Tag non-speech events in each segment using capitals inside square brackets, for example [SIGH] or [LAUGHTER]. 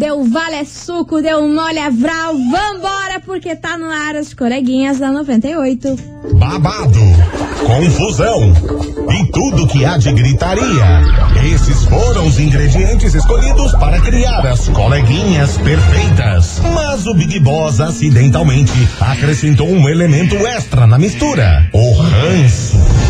deu vale é suco, deu mole é vral. Vambora, porque tá no ar as coleguinhas da 98. babado, confusão e tudo que há de gritaria. Esses foram os ingredientes escolhidos para criar as coleguinhas perfeitas. Mas o Big Boss acidentalmente acrescentou um elemento extra na mistura: o ranço.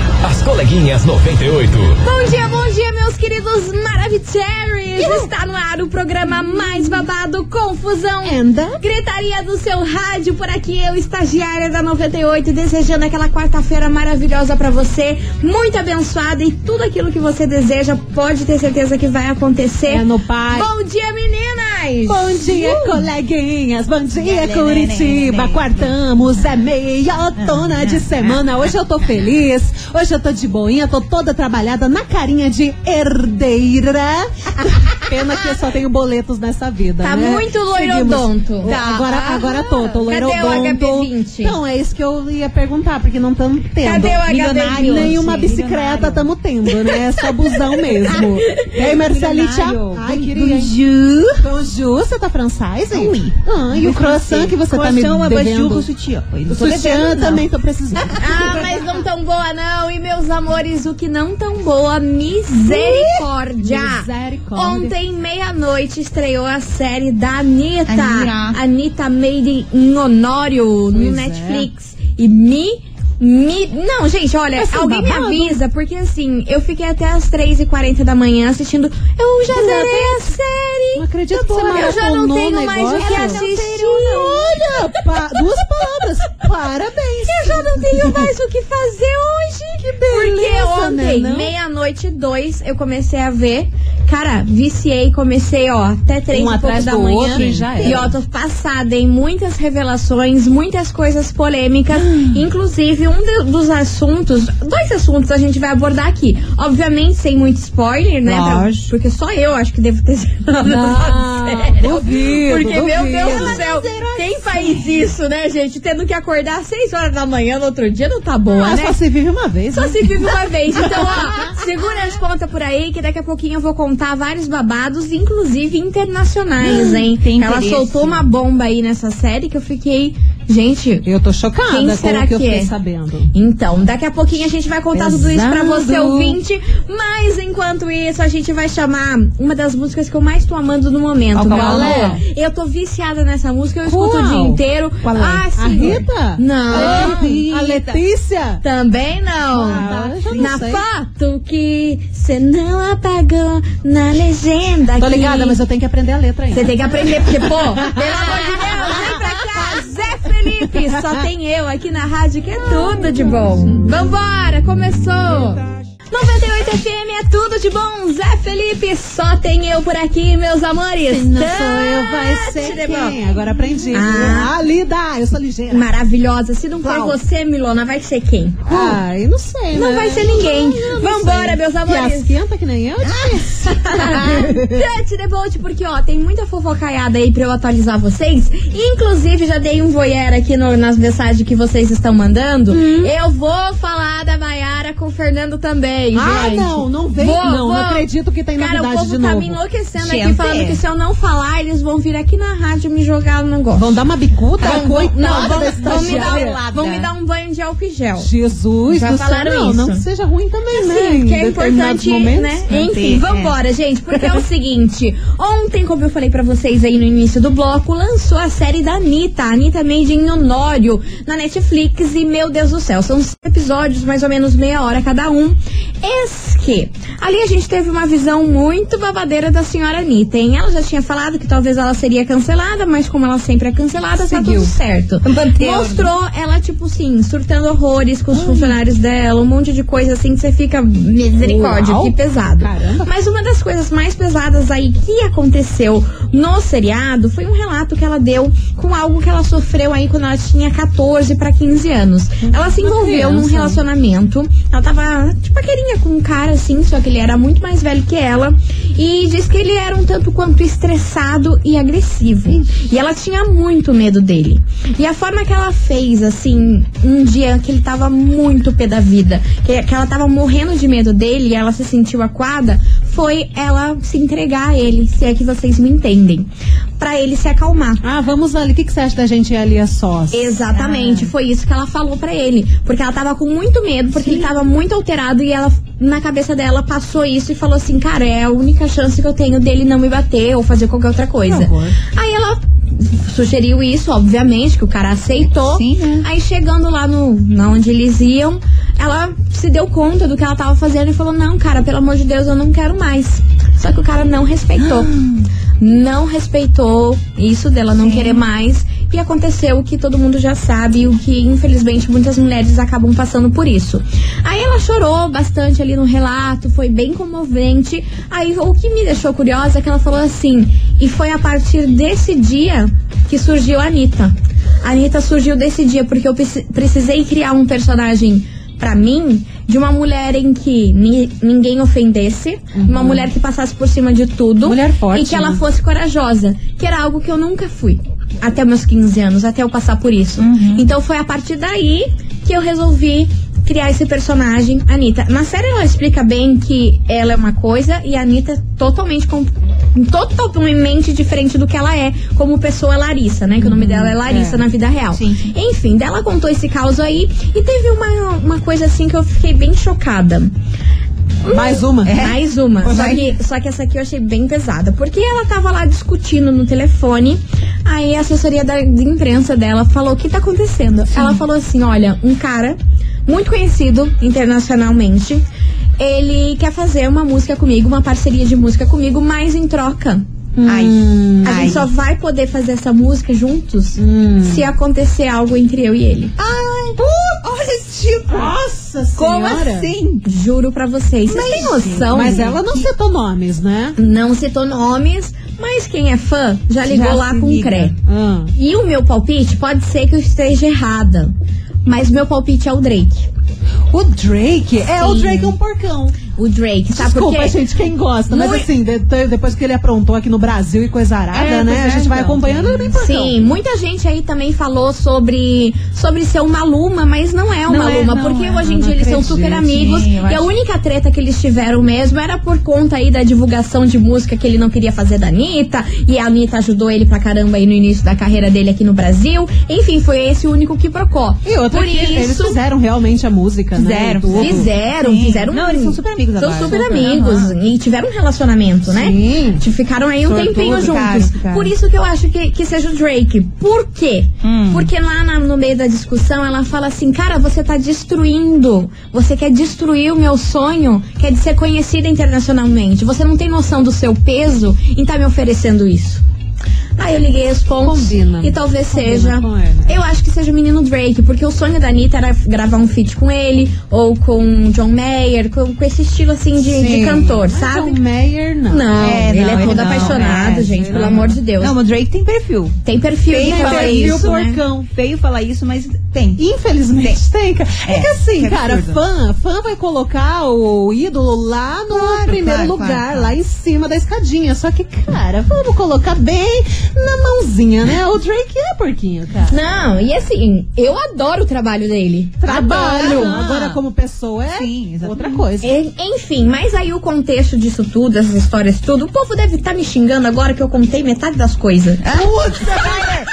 As coleguinhas 98. Bom dia, bom dia, meus queridos Maravicheries! Está no ar o programa mais babado, confusão, Anda. gritaria do seu rádio. Por aqui, eu, estagiária da 98, desejando aquela quarta-feira maravilhosa pra você, muito abençoada e tudo aquilo que você deseja, pode ter certeza que vai acontecer. É no pai. Bom dia, meninas! Bom dia, coleguinhas. Bom dia, Curitiba. Quartamos, é meia tona de semana. Hoje eu tô feliz. Hoje eu tô de boinha, tô toda trabalhada na carinha de herdeira. [LAUGHS] Pena que eu só tenho boletos nessa vida, Tá né? muito loirodonto. Tá. Agora, agora tô, tô Cadê o loirodonto. HB20? Não, é isso que eu ia perguntar, porque não estamos tendo. Cadê o HB20? Nenhuma bicicleta estamos tendo, né? É só busão mesmo. [LAUGHS] E aí? Milionário. Ai, Queria, hein? bonjour. Bonjour, você tá francês, hein? Oui. Ah, e o croissant que você tá me Croissant, devendo? baju com sutiã. Também tô precisando. [LAUGHS] Ah, mas não tão boa não. E meus amores, o que não tão boa, misericórdia. Misericórdia. Ontem, meia-noite, estreou a série da Anitta. Anitta. Anitta Made in Honório, no Pois é. Netflix. E me... Me... Não, gente, olha, ser alguém me babado? avisa, porque assim, eu fiquei até as 3h40 da manhã assistindo. Eu já zerei a série. Não acredito que você Eu já não tenho mais o que assistir. Olha, pa- duas palavras. Parabéns. Eu já não tenho mais o que fazer hoje. Que beleza, Porque ontem, né, meia-noite dois, eu comecei a ver. Cara, viciei, comecei, ó, até três Um e pouco da manhã. outro e já E ó, tô passada em muitas revelações, muitas coisas polêmicas. Inclusive, um de- dos assuntos, dois assuntos a gente vai abordar aqui. Obviamente, sem muito spoiler, né? pra- porque só eu acho que devo ter [LAUGHS] zerado série. duvido, Porque, meu duvido. Deus do céu, quem faz isso, né, gente? Tendo que acordar às 6 horas da manhã no outro dia não tá boa, Ah, né? só se vive uma vez. Só né? se vive uma vez. [LAUGHS] Então, ó, segura as contas por aí, que daqui a pouquinho eu vou contar vários babados, inclusive internacionais, hein? Tem Ela interesse. soltou uma bomba aí nessa série que eu fiquei. Gente. Eu tô chocada Quem com será o que, eu que fiquei é? sabendo. Então, daqui a pouquinho a gente vai contar tudo isso pra você, ouvinte. Mas enquanto isso, a gente vai chamar uma das músicas que eu mais tô amando no momento. Qual Galera, é? eu tô viciada nessa música, eu escuto o dia inteiro. Qual é? Ah, a sim. Rita? Não. A, a Letícia? Também não. Ah, não na sei. foto que você não apagou na legenda. Tô que ligada, mas eu tenho que aprender a letra ainda. Você tem que aprender, porque, pô, [LAUGHS] pelo amor de Deus, Zé Felipe. Só tem eu aqui na rádio que é tudo de bom. Vambora, começou. 98 FM é tudo de bom. Zé Felipe, só tem eu por aqui, meus amores. Se não sou eu, vai ser quem? Agora aprendi. Ah. Ah, Lida, eu sou ligeira. Maravilhosa. Se não for você, Milona, vai ser quem? Ai, não sei, Não né? vai ser ninguém. Eu não Vambora, sei. meus amores. Que esquenta que nem eu? difícil. [LAUGHS] Touch the boat, porque ó, tem muita fofocaiada aí pra eu atualizar vocês. Inclusive, já dei um voyeur aqui no- nas mensagens que vocês estão mandando. Hum. Eu vou falar da Maiara com o Fernando também, Ah, gente. Não, não vem. Vou, não, vou. não acredito que tem Cara, o novidade povo de tá novo. me enlouquecendo aqui, Gente. falando que se eu não falar, eles vão vir aqui na rádio me jogar no negócio. Vão dar uma bicuda? Vão- vão- Coitada não, vão, vão me dar, vão me dar um banho de álcool e gel. Jesus Já do céu, falaram não, isso. não que seja ruim também, né? Sim, que é importante, momentos. né? Enfim, é. vambora, gente, porque é o seguinte: ontem, como eu falei pra vocês aí no início do bloco, lançou a série da Anitta, Anitta Made in Honório, na Netflix. E meu Deus do céu, são cinco episódios, mais ou menos meia hora cada um. Que ali a gente teve uma visão muito babadeira da senhora Anitta, hein? Ela já tinha falado que talvez ela seria cancelada, mas como ela sempre é cancelada, tá Seguiu. tudo certo. Mostrou ela, tipo assim, surtando horrores Hum. com os funcionários dela, um monte de coisa assim que você fica. Misericórdia, Uau. que pesado. Caramba. Mas uma das coisas mais pesadas aí que aconteceu no seriado foi um relato que ela deu com algo que ela sofreu aí quando ela tinha 14 para 15 anos. Ela se envolveu num relacionamento. Ela tava, tipo, aquele carinha com um cara assim, só que ele era muito mais velho que ela. E diz que ele era um tanto quanto estressado e agressivo. E ela tinha muito medo dele. E a forma que ela fez, assim, um dia que ele tava muito pé da vida, que, que ela tava morrendo de medo dele e ela se sentiu aquada, foi ela se entregar a ele, se é que vocês me entendem. Pra ele se acalmar. Ah, vamos ali. O que, que você acha da gente ir ali a sós? Exatamente, foi isso que ela falou pra ele. Porque ela tava com muito medo, porque ele tava muito alterado e ela, na cabeça dela, passou isso e falou assim: Cara, é a única chance que eu tenho dele não me bater ou fazer qualquer outra coisa. Aí ela sugeriu isso, obviamente, que o cara aceitou. Sim, né? Aí chegando lá no na onde eles iam, ela se deu conta do que ela tava fazendo e falou: Não, cara, pelo amor de Deus, eu não quero mais. Só que o cara não respeitou. Não respeitou isso dela não querer mais. E aconteceu o que todo mundo já sabe, o que infelizmente muitas mulheres acabam passando por isso. Aí ela chorou bastante ali no relato, foi bem comovente. Aí o que me deixou curiosa é que ela falou assim: e foi a partir desse dia que surgiu a Anitta. A Anitta surgiu desse dia porque eu preci- precisei criar um personagem pra mim de uma mulher em que ni- ninguém ofendesse, uma mulher que passasse por cima de tudo Mulher forte, e que ela né? fosse corajosa, que era algo que eu nunca fui. Até meus 15 anos, até eu passar por isso. Então foi a partir daí que eu resolvi criar esse personagem, Anitta. Na série ela explica bem que ela é uma coisa e a Anitta é totalmente totalmente diferente do que ela é como pessoa Larissa, né? Que o nome dela é Larissa é. na vida real. Sim, sim. Enfim, dela contou esse caos aí e teve uma, uma coisa assim que eu fiquei bem chocada. Mais uma. Mais uma. Só que, só que essa aqui eu achei bem pesada. Porque ela tava lá discutindo no telefone. Aí a assessoria da, de imprensa dela falou: O que tá acontecendo? Ela falou assim: Olha, um cara muito conhecido internacionalmente. Ele quer fazer uma música comigo, uma parceria de música comigo, mas em troca. Ai. A Ai. gente só vai poder fazer essa música juntos se acontecer algo entre eu e ele. Ai, uh, olha esse tipo. Nossa Como senhora. assim? Juro pra vocês. Vocês têm noção? Mas ela não citou nomes, né? Não citou nomes, mas quem é fã já ligou Já lá com liga. o CRE. Ah. E o meu palpite pode ser que eu esteja errada. Mas meu palpite é o Drake. O Drake, é, o. Drake é um porcão. O Drake, sabe Desculpa, por quê? gente, quem gosta. Mas Muito- assim, de- de- depois que ele aprontou aqui no Brasil e coisa arada, É, né? A é, gente vai então. acompanhando ele bem porcão. Sim, muita gente aí também falou sobre, sobre ser uma Luma, mas não é uma Não é, Luma, não porque é, hoje em dia eles são acredito, super amigos sim, e a acho. única treta que eles tiveram mesmo era por conta aí da divulgação de música que ele não queria fazer da Anitta e a Anitta ajudou ele pra caramba aí no início da carreira dele aqui no Brasil. Enfim, foi esse o único que procou. E outra por que eles isso, fizeram realmente a música, Fizeram, né? Fizeram, Sim. fizeram. Não, eles são super amigos São agora. super Super, amigos. aham. E tiveram um relacionamento, né? Sim. Ficaram aí um Sortudo, tempinho juntos. Por isso que eu acho que, que seja o Drake. Por quê? Hum. Porque lá na- no meio da discussão ela fala assim: Cara, você tá destruindo. Você quer destruir o meu sonho, que é de ser conhecida internacionalmente. Você não tem noção do seu peso em tá me oferecendo isso. Aí eu liguei os pontos Combina. e talvez Combina seja. ele. Eu acho que seja o menino Drake, porque o sonho da Anitta era gravar um feat com ele, ou com John Mayer, com, com esse estilo assim de, de cantor, Mas sabe? John Mayer, não. Não, É, ele não, é ele todo não, apaixonado, é, gente, ele pelo não. amor de Deus. Não, o Drake tem perfil. Tem perfil Tem falar perfil, isso, né? porcão. Feio falar isso, mas tem. Infelizmente tem, cara. É, É, que assim, cara, absurdo. fã, fã vai colocar o ídolo lá no Claro, primeiro claro, lugar, claro, lá em cima da escadinha. Só que, cara, vamos colocar bem na mãozinha, né? O Drake é porquinho, cara. Não, e assim, eu adoro o trabalho dele. Trabalho. Agora, como pessoa, é Sim, outra coisa. E- Enfim, mas aí o contexto disso tudo, essas histórias tudo, o povo deve estar me xingando agora que eu contei metade das coisas. Putz, Tyler!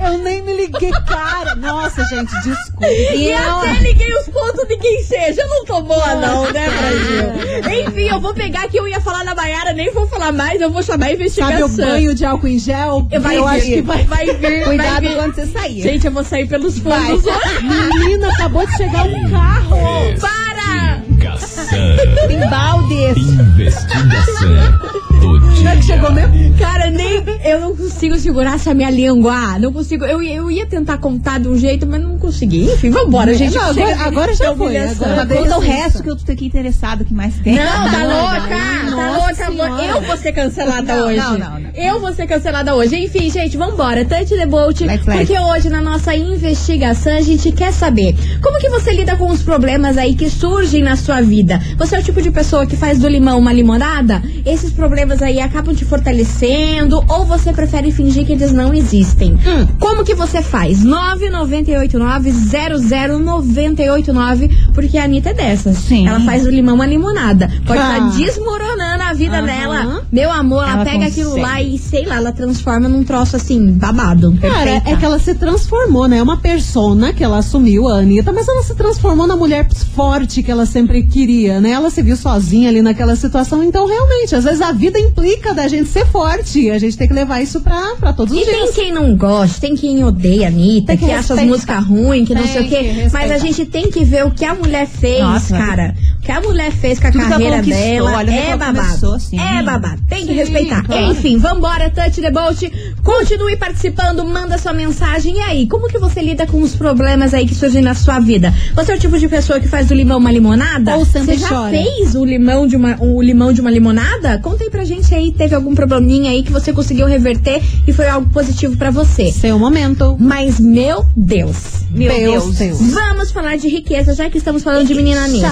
[LAUGHS] Eu nem liguei, cara. Nossa, gente, desculpa. E eu- até liguei os pontos de quem seja. Eu não tô boa, não, né, Brasil? [LAUGHS] Enfim, eu vou pegar que eu ia falar na Maiara, nem vou falar mais, eu vou chamar a Sabe investigação. o banho de álcool em gel? Eu, vai eu vir, acho que vai. vai vir. Cuidado vai vir. quando você sair. Gente, eu vou sair pelos fundos hoje. [LAUGHS] Menina, acabou de chegar um carro. Para! Investigação. Tem baldes. Investigação do Como é que chegou mesmo? Cara, nem eu não consigo segurar essa minha língua. Não consigo. Eu, eu ia tentar contar de um jeito, mas não consegui. Enfim, vambora, gente. Não, agora, agora já foi. Agora Conta o resto que eu tô aqui interessado, que mais tem. Não, tá Não, louca! tá louca! senhora. Eu vou ser cancelada Não, hoje. não, não, não. Eu vou ser cancelada hoje. Enfim, gente, vambora. Tante the Bolt. Let's, let's. Porque hoje, na nossa investigação, a gente quer saber como que você lida com os problemas aí que surgem na sua vida. Você é o tipo de pessoa que faz do limão uma limonada? Esses problemas aí acabam te fortalecendo ou você prefere fingir que eles não existem? Hum. Como que você faz? 998900989 porque a Anitta é dessas. Sim. Ela faz do limão uma limonada. Pode estar Ah. desmoronando a vida Aham. dela. Meu amor, ela, Ela pega aquilo consegue. lá e, sei lá, ela transforma num troço assim, babado. Cara, Perfeita. é que ela se transformou, né? É uma persona que ela assumiu, a Anitta, mas ela se transformou na mulher forte que ela sempre queria, né? Ela se viu sozinha ali naquela situação, então realmente, às vezes a vida implica da gente ser forte e a gente tem que levar isso pra, pra todos os E tem dias. quem não gosta, tem quem odeia a Anitta, Tem que que, acha as músicas ruins, que não Tem sei o que quê. respeitar. Mas a gente tem que ver o que a mulher fez, Nossa, cara. Que a mulher fez com a Tudo carreira dela olha é babado. começou. É babado. Tem que Sim, respeitar. claro. Enfim, vambora, Touch the Boat. Continue participando, manda sua mensagem. E aí, como que você lida com os problemas aí que surgem na sua vida? Você é o tipo de pessoa que faz do limão uma limonada? Ou Você já chora? fez o limão de uma, o limão de uma limonada? Conta aí pra gente aí, teve algum probleminha aí que você conseguiu reverter e foi algo positivo pra você. Seu momento. Mas, meu Deus. Meu Deus, Deus. Deus. Vamos falar de riqueza, já que estamos falando de menina Anitta.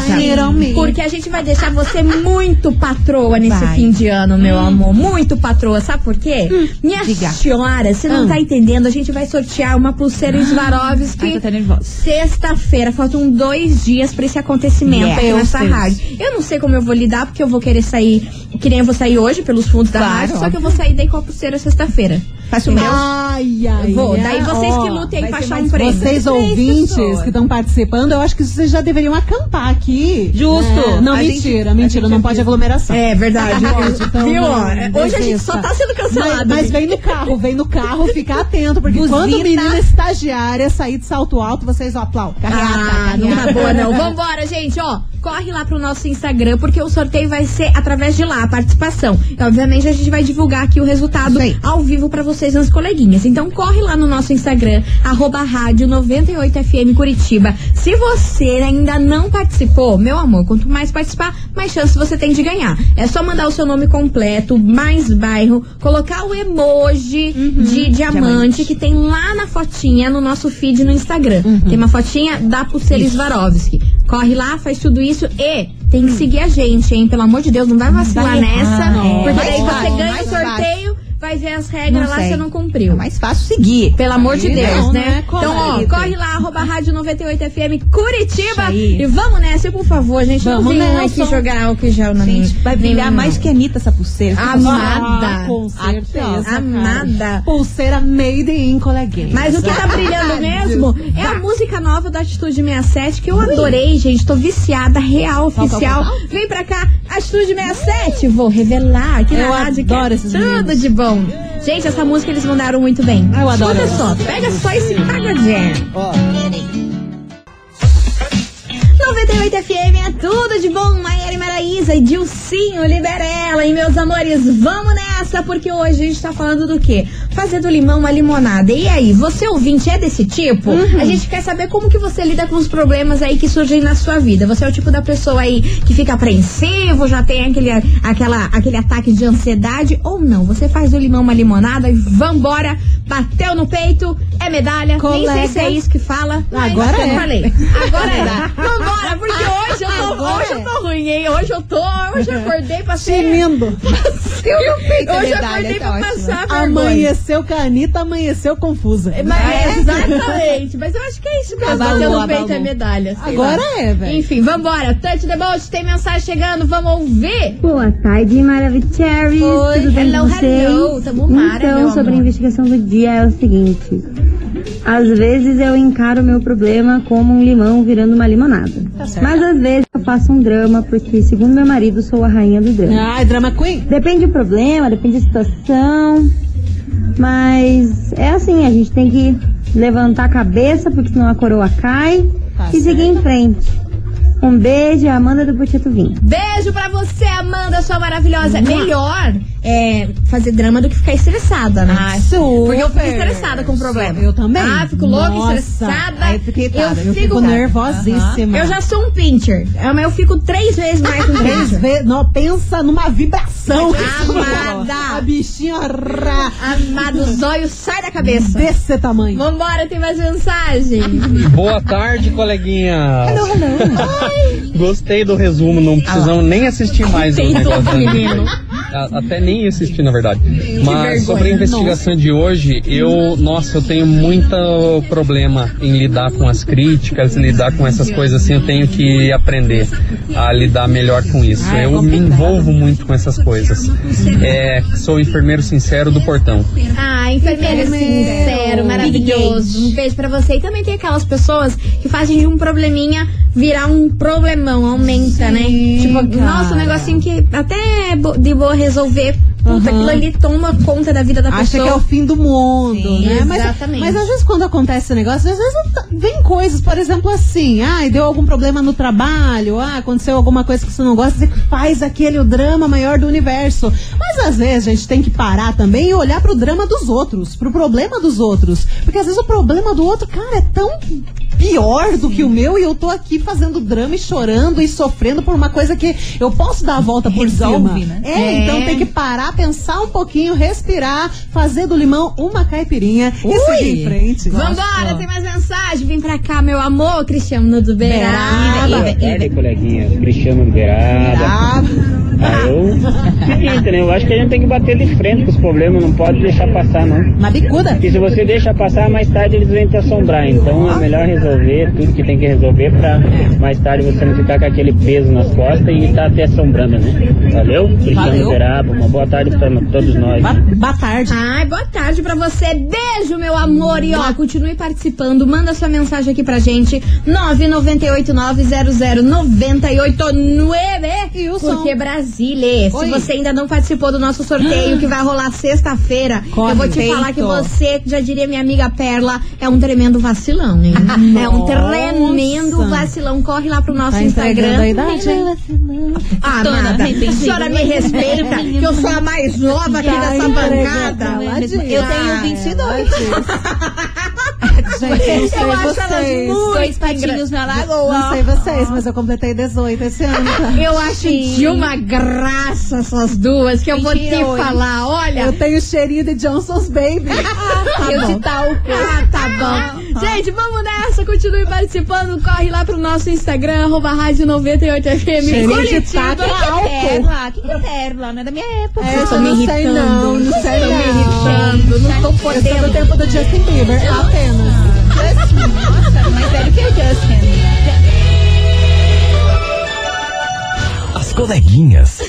Porque a gente vai deixar você muito patroa nesse Vai. fim de ano, meu amor. Muito patroa. Sabe por quê? Minha diga. senhora, você não Hum. tá entendendo. A gente vai sortear uma pulseira Swarovski. nervosa. Sexta-feira, faltam dois dias pra esse acontecimento Yeah. aí Deus, nessa rádio. Eu não sei como eu vou lidar, porque eu vou querer sair, que nem eu vou sair hoje pelos fundos da Claro, rádio, só que eu vou sair daí com a pulseira sexta-feira. Faça o meu. Ai, ai, Vou. ai. Daí vocês Ó, que lutem pra achar um prêmio. Vocês ouvintes pessoas. que estão participando, eu acho que vocês já deveriam acampar aqui. Justo. Né? Não, A gente- mentira, a mentira, gente não pode aglomeração. É verdade. [LAUGHS] Gente, então, Viu? não, ó, Hoje a gente só tá sendo cancelado. Mas, mas vem no carro, vem no carro, fica atento, porque Buzina. quando menina estagiária sair de salto alto, vocês aplaudem. Ah, não tá boa não. Vambora, gente, ó. Corre lá pro nosso Instagram, porque o sorteio vai ser através de lá, a participação. E, obviamente, a gente vai divulgar aqui o resultado Isso ao vivo pra vocês, nas coleguinhas. Então, corre lá no nosso Instagram, arroba rádio 98FM Curitiba. Se você ainda não participou, meu amor, quanto mais participar, mais chance você tem de ganhar. É só mandar o seu nome completo, mais bairro, colocar o emoji de diamante que tem lá na fotinha no nosso feed no Instagram. Tem uma fotinha da pulseira Swarovski. Corre lá, faz tudo isso e tem que seguir a gente, hein? Pelo amor de Deus, não vai vacilar vai nessa. errar, é. Porque Mais daí você ganha o sorteio, vai ver as regras Não lá, sei. você não cumpriu. É mais fácil seguir. Pelo amor de Aí Deus, não, né? né? Então, ó, Corre. lá, arroba rádio 98FM Curitiba. Aí. E vamos nessa, por favor, gente. Vamos não venham nessa. aqui jogar álcool em gel na minha. Gente, vai brilhar mais que a Anitta essa pulseira. Amada. Ah, com certeza. cara. Amada. Pulseira made in coleguinha. Mas o que tá brilhando [LAUGHS] mesmo é a música nova da Atitude 67, que eu adorei, gente. Tô viciada, real, oficial. Vem pra cá, Atitude 67. Vou revelar aqui Eu na rádio que adoro é tudo de bom. Gente, essa música eles mandaram muito bem. Eu adoro Escuta só, pega só esse pagodinho. 98 FM é tudo de bom. Maiara e Maraísa e Dilcinho Liberela. E meus amores, vamos nessa, porque hoje a gente tá falando do quê? Fazer do limão uma limonada. E aí, você ouvinte é desse tipo? A gente quer saber como que você lida com os problemas aí que surgem na sua vida. Você é o tipo da pessoa aí que fica apreensivo, já tem aquele, aquela, aquele ataque de ansiedade ou não? Você faz do limão uma limonada e vambora, bateu no peito, é medalha. Nem sei Colega. se é isso que fala. Agora eu é. falei. [LAUGHS] Agora é. Vambora, Agora hoje é. eu tô ruim, hein? Hoje eu tô, hoje eu [LAUGHS] acordei pra ser... Tinindo. peito é Hoje eu acordei tá pra ótimo. passar vergonha. Amanheceu canita, amanheceu confusa. Mas, exatamente, mas eu acho que é isso mesmo. Abalou, Bateu no peito abalou. é medalha. Agora lá. é, velho. Enfim, vambora. Touch the boat, tem mensagem chegando, vamos ouvir. Boa tarde, Maravicheries. Oi, Tudo bem hello, com vocês? hello. Tamo mara, então, sobre a amor. investigação do dia é o seguinte. Às vezes eu encaro o meu problema como um limão virando uma limonada. Tá Mas às vezes eu faço um drama, porque segundo meu marido, sou a rainha do drama. Ai, drama queen. Depende do problema, depende da situação. Mas é assim, a gente tem que levantar a cabeça, porque senão a coroa cai. Tá e seguir em frente. Um beijo, Amanda do Butito Vinho. Beijo pra você, Amanda, sua maravilhosa. Melhor é, fazer drama do que ficar estressada, né? Ah, Porque eu fico super. estressada com o problema. Eu também. Ah, fico louca, Nossa, estressada. aí eu fico irritada, Eu fico nervosíssima. Eu já sou um pincher. É, Mas eu fico três vezes mais que um [LAUGHS] Três vezes. Não, pensa numa vibração. Amada. é. [LAUGHS] A bichinha rá, Amado, os olhos sai da cabeça. desse tamanho. Vambora, tem mais mensagem. Boa tarde, coleguinha. Gostei do resumo, não precisamos nem assistir mais negócios da menino. A- Até nem assistir, na verdade. Mas vergonha. sobre a investigação de hoje, eu, nossa, eu tenho muito problema em lidar com as críticas, lidar com essas coisas assim, eu tenho que aprender a lidar melhor com isso. Eu me envolvo muito com essas coisas. É, sou enfermeiro sincero do portão. Ah, enfermeiro sincero, maravilhoso. Um beijo pra você. E também tem aquelas pessoas que fazem de um probleminha virar um problemão, aumenta, né? Tipo, nossa, um negocinho que até de boa resolver. Puta, aquilo ali toma conta da vida da Acha pessoa. que é o fim do mundo, Sim, né? Mas, exatamente. mas às vezes quando acontece esse negócio, às vezes tá- vem coisas, por exemplo, assim, ah, deu algum problema no trabalho, ah, aconteceu alguma coisa que você não gosta, você faz aquele o drama maior do universo. Mas às vezes a gente tem que parar também e olhar pro drama dos outros, pro problema dos outros. Porque às vezes o problema do outro, cara, é tão pior do que o meu e eu tô aqui fazendo drama e chorando e sofrendo por uma coisa que eu posso dar a volta por Resolve, cima. né? É, É. então tem que parar, pensar um pouquinho, respirar, fazer do limão uma caipirinha e seguir em frente. Vambora, tem mais mensagem. Vem pra cá, meu amor, Cristiano do Beirada. Beirada. Boa tarde, coleguinha. Cristiano do Beirada. Ah, Ah, eu. Seguinte, né? Eu acho que a gente tem que bater de frente com os problemas, não pode deixar passar, não. na bicuda. Porque se você deixa passar, mais tarde eles vêm te assombrar. Então é melhor resolver tudo que tem que resolver pra mais tarde você não ficar com aquele peso nas costas e tá até assombrando, né? Valeu? Cristiano Beirada. Uma boa tarde pra todos nós. Ba- Boa tarde. Ai, boa tarde pra você. Beijo, meu amor. E ó, continue participando. Manda sua mensagem aqui pra gente. 998900989. Wilson. Porque Brasília. Se Oi. você ainda não participou do nosso sorteio que vai rolar sexta-feira, eu vou te falar que você, já diria minha amiga Perla, é um tremendo vacilão, hein? É um tremendo vacilão. Corre lá pro nosso Tá Instagram. a idade, hein? Ah, Dona, amada, a senhora me respeita, que eu sou a mais nova aqui Tá dessa bancada. Eu tenho 22. [LAUGHS] Gente, eu não sei Eu acho vocês. muito Dois patinhos na lagoa. Não sei vocês, mas eu completei 18 esse ano. tá? Eu acho de uma graça essas duas, que eu vou te falar, olha. Eu tenho cheirinho de Johnson's Baby. [LAUGHS] eu de talco. Ah, tá bom. Gente, vamos nessa. Continue participando. Corre lá pro nosso Instagram, arroba rádio 98FM. Cheirinho de Curitiba. taca álcool. Perla, que que é perla? Não é da minha época. É, tô eu me não sei não, não sei Tô me não. irritando, não tô Eu podendo. tempo do Justin Bieber, apenas. Nossa, mais velho que o Justin. As coleguinhas.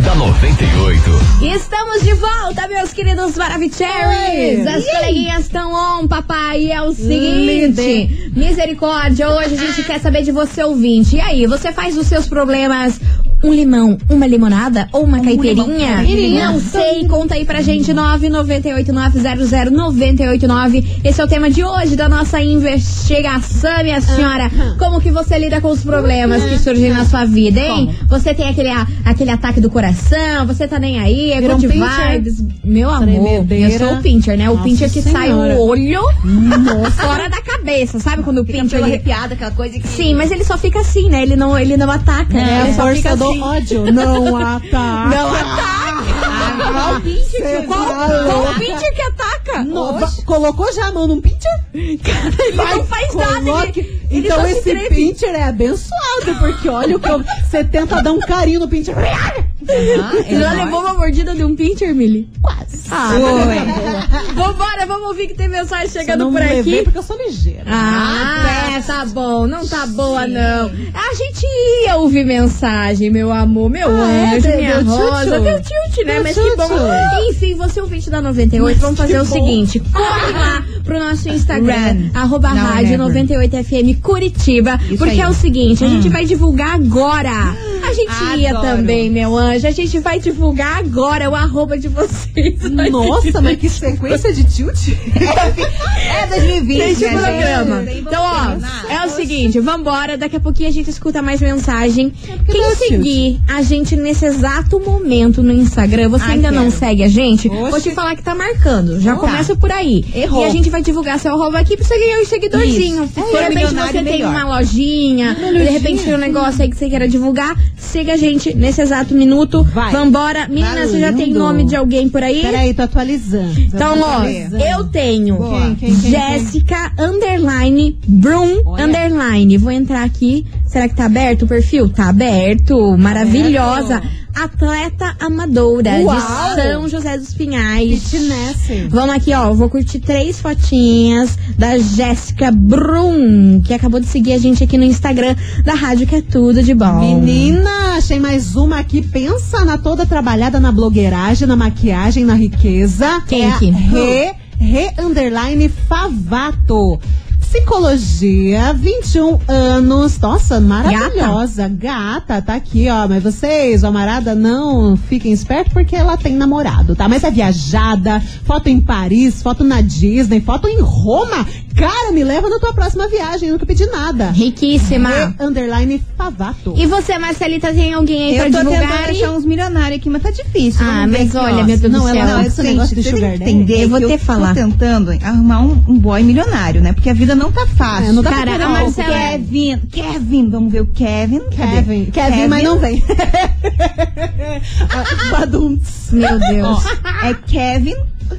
Da 98. Estamos de volta, meus queridos Maravicheries. As coleguinhas estão on, papai. E é o seguinte: misericórdia, hoje a gente quer saber de você, ouvinte. E aí, você faz os seus problemas um limão, uma limonada ou uma caipirinha? caipirinha. Não sei, conta aí pra gente, 998900989. Esse é o tema de hoje da nossa investigação, minha senhora. Como que você lida com os problemas que surgem na sua vida, hein? Você tem aquele, a- aquele ataque do coração, você tá nem aí, é um good vibes. Meu amor, eu sou o pincher, né? O Nossa pincher que sai Senhora. o olho [LAUGHS] fora da cabeça, sabe? Quando o pincher... ele- arrepiado, aquela coisa que... Sim, mas ele só fica assim, né? Ele não, ele não ataca. É né? Ele só fica força ódio. Não ataca. Não ataca! Qual o pincher qual, tá qual pincher que ataca? No- colocou já a mão num pincher? Ele não faz nada, ele, ele então esse pincher é abençoado, porque olha o que você tenta dar um carinho no pincher. Você já levou uma mordida de um pincher, Milly? Quase. Ah, Vambora, vamos ouvir que tem mensagem chegando não por levei aqui. porque eu sou ligeira. Ah, é, tá bom, não tá boa não. A gente ia ouvir mensagem, meu amor, meu Ah, é? anjo, minha deu rosa. Deu tilt, né? Deu Mas que tchutchu. bom. Enfim, você ouvinte da 98, vamos fazer o seguinte: corre lá pro nosso Instagram, Run. arroba Não, rádio never. 98FM Curitiba. Isso porque aí. é o seguinte, a gente vai divulgar agora A gente ia Adoro. também, meu anjo. A gente vai divulgar agora o arroba de vocês. [LAUGHS] Nossa, mas que sequência de tilt. É 2020, Deixa o né, programa. gente? Então, ó, é o seguinte, vambora. Daqui a pouquinho a gente escuta mais mensagem. Quem deu seguir a gente nesse exato momento no Instagram, você Ai, ainda não quero. segue a gente, Oxe. vou te falar que tá marcando. Já começa por aí. Errou. E a gente vai divulgar seu arroba aqui pra você ganhar um seguidorzinho. Isso. Se É, de repente você tem melhor. uma lojinha, de repente tem um negócio aí que você queira divulgar, siga a gente nesse exato minuto. Vai. Vambora. Menina, você já tem nome de alguém por aí? Peraí, tô atualizando. Então, ó, Atualizando. eu tenho Jéssica Underline Brum Olha. Underline. Vou entrar aqui. Será que tá aberto o perfil? Tá aberto. Maravilhosa. Atleta amadora Uau. de São José dos Pinhais. Fitness. Vamos aqui, ó. Vou curtir três fotinhas da Jéssica Brum, que acabou de seguir a gente aqui no Instagram da Rádio Que é Tudo de Bom. Menina, achei mais uma aqui. Pensa na toda trabalhada na blogueiragem, na maquiagem, na riqueza. Quem é aqui? Re, Re Underline Favato. Psicologia, 21 anos. Nossa, maravilhosa. Gata. tá aqui, ó. Mas vocês, ó, Marada, não fiquem espertos porque ela tem namorado, tá? Mas é viajada, foto em Paris, foto na Disney, foto em Roma. Cara, me leva na tua próxima viagem, eu nunca pedi nada. Riquíssima. Re Underline Favato. E você, Marcelita, tem alguém aí pra Eu tô divulgar? tentando aí? achar uns milionários aqui, mas tá difícil. Ah, mas olha, meu Deus do não, céu. Ela, não, Esse gente, negócio do tem sugar que daddy. entender Eu vou que ter que falar. tô tentando arrumar um, um boy milionário, né? Porque a vida não tá fácil. É, não tá Cara, fácil, a não. Marcela- Kevin, Kevin, vamos ver o Kevin. Cadê? Kevin. Kevin, mas não vem. Badunts. [LAUGHS] [LAUGHS] Meu Deus. É Kevin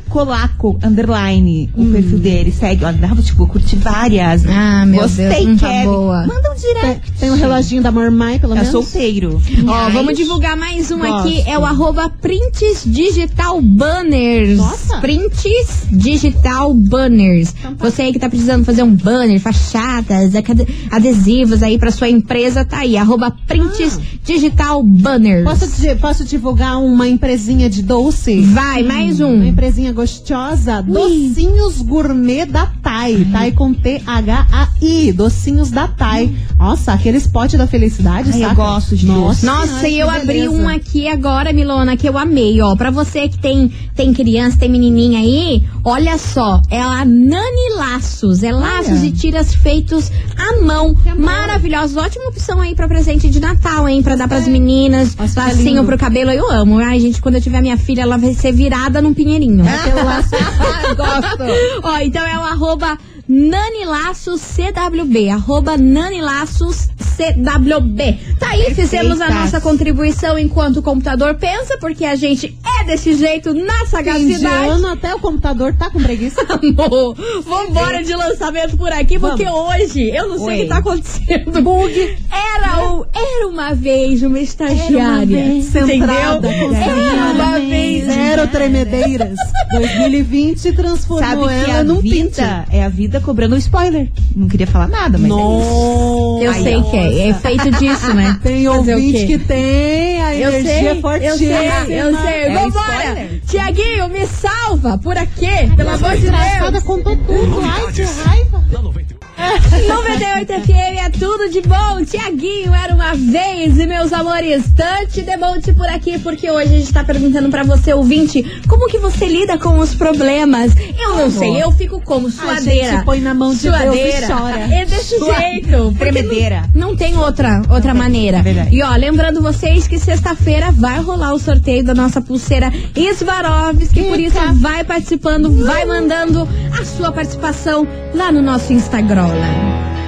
Colaco, underline, Hum. o perfil dele. Segue, olha, dava, tipo, curti várias. Ah, meu Gostei, Deus, tá Kevin. boa. Manda um direct. tem um reloginho da Mormai, pelo É menos. solteiro. Ó, vamos divulgar mais um aqui, Gosto. é o arroba Prints Digital Banners. Nossa. Prints Digital Banners. Você aí que tá precisando fazer um banner, fachadas, ade- adesivos aí pra sua empresa, tá aí, arroba Prints Digital Banners. Posso, posso divulgar uma empresinha de doce? Vai, mais Uma um. Gostosa. Docinhos Gourmet da Thai. Thai com T-H-A-I. Docinhos da Thai. Nossa, aquele spot da felicidade, Ai, eu gosto de Nossa, Nossa, ai, e eu abri beleza. um aqui agora, Milona, que eu amei, ó. Pra você que tem, tem criança, tem menininha aí, olha só, é a Nani Laços. É laços e tiras feitos à mão. Maravilhosos. Ótima opção aí pra presente de Natal, hein? Pra dar pras meninas. Nossa, lacinho pro cabelo, eu amo. Ai, gente, quando eu tiver minha filha, ela vai ser virada num pinheirinho. Aquele laço. [LAUGHS] Gosto. Ó, então é o arroba Nanilaços CWB. Arroba Nanilaços CWB. Tá aí, fizemos a nossa contribuição enquanto o computador pensa, porque a gente é desse jeito na sagacidade. ano, até o computador tá com preguiça. [LAUGHS] Amor, vambora de lançamento por aqui, porque hoje eu não sei o que tá acontecendo. Bug. Era, o, era uma vez uma estagiária. Centrada, entendeu? Era uma vez. Zero tremedeiras. 2020 transformou Sabe que ela a num vida pinte. é a vida cobrando spoiler. Não queria falar nada, mas é isso. Nossa. Eu sei que é. É feito disso, né? [LAUGHS] Tem Fazer o ouvinte que tem a Eu energia sei, eu fortíssima. sei, eu sei. É Vambora! Tiaguinho, me salva por aqui, pelo amor de Deus. contou tudo. Ai, que raiva. 98 FM é tudo de bom. Tiaguinho era uma vez e meus amores, Tante Debonte por aqui, porque hoje a gente tá perguntando pra você, ouvinte, como que você lida com os problemas? Eu não sei, eu fico como suadeira. gente põe na mão de Deus e suadeira. chora. É desse Sua- jeito. porque Tremedeira. Não, não tem outra, outra maneira. verdade. E ó, lembrando vocês que sexta-feira vai rolar o sorteio da nossa pulseira Swarovski, por isso vai participando, vai mandando a sua participação lá no nosso Instagram. 我来。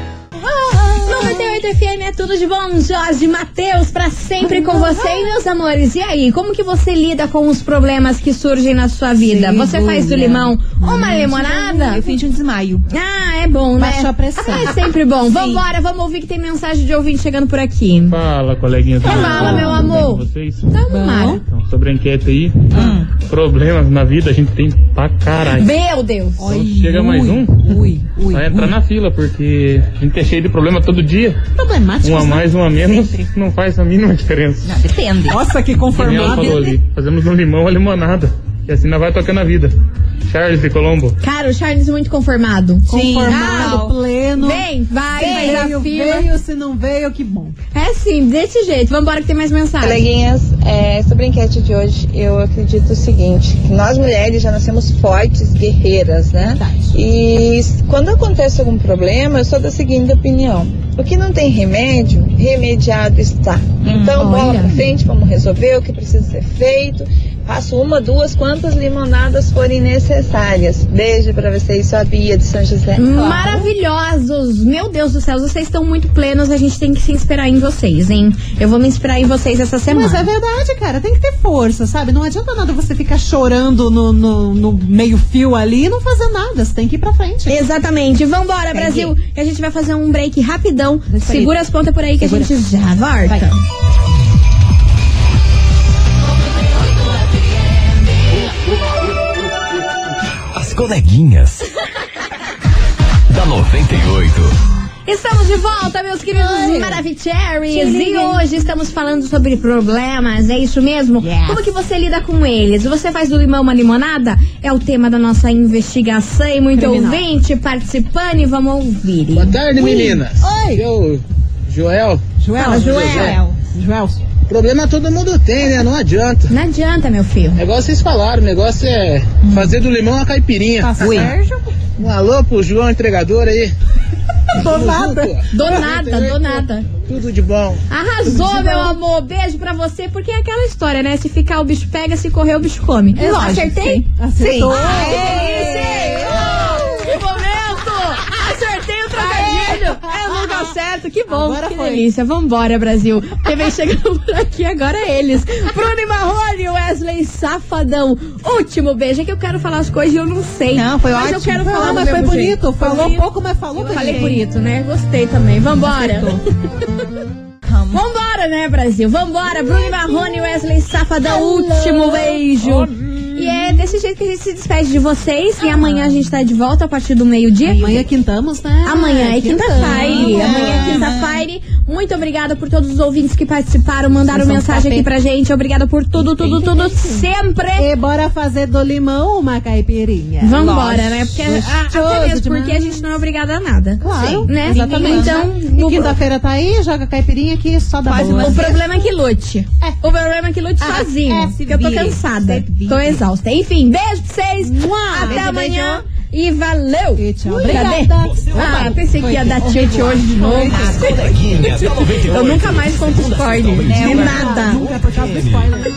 98 FM é tudo de bom, Jorge Matheus, pra sempre com você e meus amores. E aí, como que você lida com os problemas que surgem na sua vida? Sem você faz do limão uma limonada? Eu fingi um desmaio. Ah, é bom, né? Baixou a pressão. É sempre bom. Vambora, vamos ouvir que tem mensagem de ouvinte chegando por aqui. Fala, coleguinhas. tudo Fala, bom? meu amor. bem com Vocês? Então, Mara. Então, sobre a enquete aí, problemas na vida a gente tem pra caralho. Meu Deus. Então, chega mais um, Ui, ui. vai entrar na fila, porque a gente é cheio de problema todo dia. Problemático. Um a mais, um a menos, não faz a mínima diferença. Não, depende. Nossa, que conformado. falou ali, fazemos no limão a limonada. E assim nós vai tocando a vida. Charles de Colombo. Cara, o Charles é muito conformado. Conformado, Ah, pleno. Vem, vai, vai veio, na fila. veio, se não veio, que bom. É, sim, desse jeito. Vambora que tem mais mensagem. Coleguinhas, é, sobre a enquete de hoje, eu acredito o seguinte, que nós mulheres já nascemos fortes, guerreiras, né? E s- quando acontece algum problema, eu sou da seguinte opinião. O que não tem remédio, remediado está. Então, bola olha. pra frente, vamos resolver o que precisa ser feito. Faço uma, duas, quantas limonadas forem necessárias. Beijo pra vocês, sua Bia de São José. Maravilhosos! Meu Deus do céu, vocês estão muito plenos, a gente tem que se inspirar em vocês, hein? Eu vou me inspirar em vocês essa semana. Mas é verdade, cara, tem que ter força, sabe? Não adianta nada você ficar chorando no, no, no meio fio ali e não fazer nada. Você tem que ir pra frente. Exatamente. Vambora, Brasil! Que a gente vai fazer um break rapidão. Segura as pontas por aí que a gente já volta. As coleguinhas. [LAUGHS] da 98. Estamos de volta, meus queridos Maravicheries. E hoje estamos falando sobre problemas, é isso mesmo? Como que você lida com eles? Você faz do limão uma limonada? É o tema da nossa investigação e muito Criminal. ouvinte participando e vamos ouvir. Boa tarde, meninas. Oi. Eu, Joel. Joel, Fala, Joel. Joel. Problema todo mundo tem, né? Não adianta. Não adianta, meu filho. O negócio vocês falaram, o negócio é fazer do limão uma caipirinha. Tá Sérgio? Um alô pro João entregador aí. [LAUGHS] Do nada. Do nada, do nada. Tudo de bom. Arrasou, meu amor. Beijo pra você, porque é aquela história, né? Se ficar, o bicho pega, se correr, o bicho come. É lógico, Acertei? sim. Acertou. Aê, sim. Oh, que momento! Acertei o trocadilho! Eu nunca acerto, que bom, Agora que foi. delícia. Vambora, Brasil. Quem vem chegando por aqui agora é eles. Bruno e Marrone, Wesley Safadão. Último beijo, é que eu quero falar as coisas e eu não sei. Não, foi mas eu ótimo. quero Não, falar mas foi bonito. jeito. Falou bonito. pouco, mas falou Eu falei bonito. bonito, né? Gostei também. Vambora. [LAUGHS] Vambora, né, Brasil? Vambora. Bruno e Marrone, Wesley Safadão, último beijo. E é desse jeito que a gente se despede de vocês. E amanhã a gente tá de volta a partir do meio-dia. Amanhã quintamos, né? Amanhã é quinta-feira. Quintamos. Amanhã é quinta-feira. Muito obrigada por todos os ouvintes que participaram, mandaram Vocês mensagem aqui pra gente. Obrigada por tudo, tudo, tudo, sempre. E bora fazer do limão uma caipirinha. Vambora, né? Porque, a- até mesmo porque a gente não é obrigada a nada. Claro, né? exatamente. Então, quinta-feira tá aí, joga caipirinha aqui, só dá boa. O problema é que lute. O problema é que lute Ah, sozinho. é, porque eu tô cansada. Tô exausta. Enfim, beijo pra vocês. Até Beijo, amanhã. E valeu! E tchau. Obrigada. Ah, pensei que ia dar tilt hoje de novo. [LAUGHS] As coleguinhas da 98. Eu nunca mais conto spoiler. De nada. Nunca por causa do spoiler.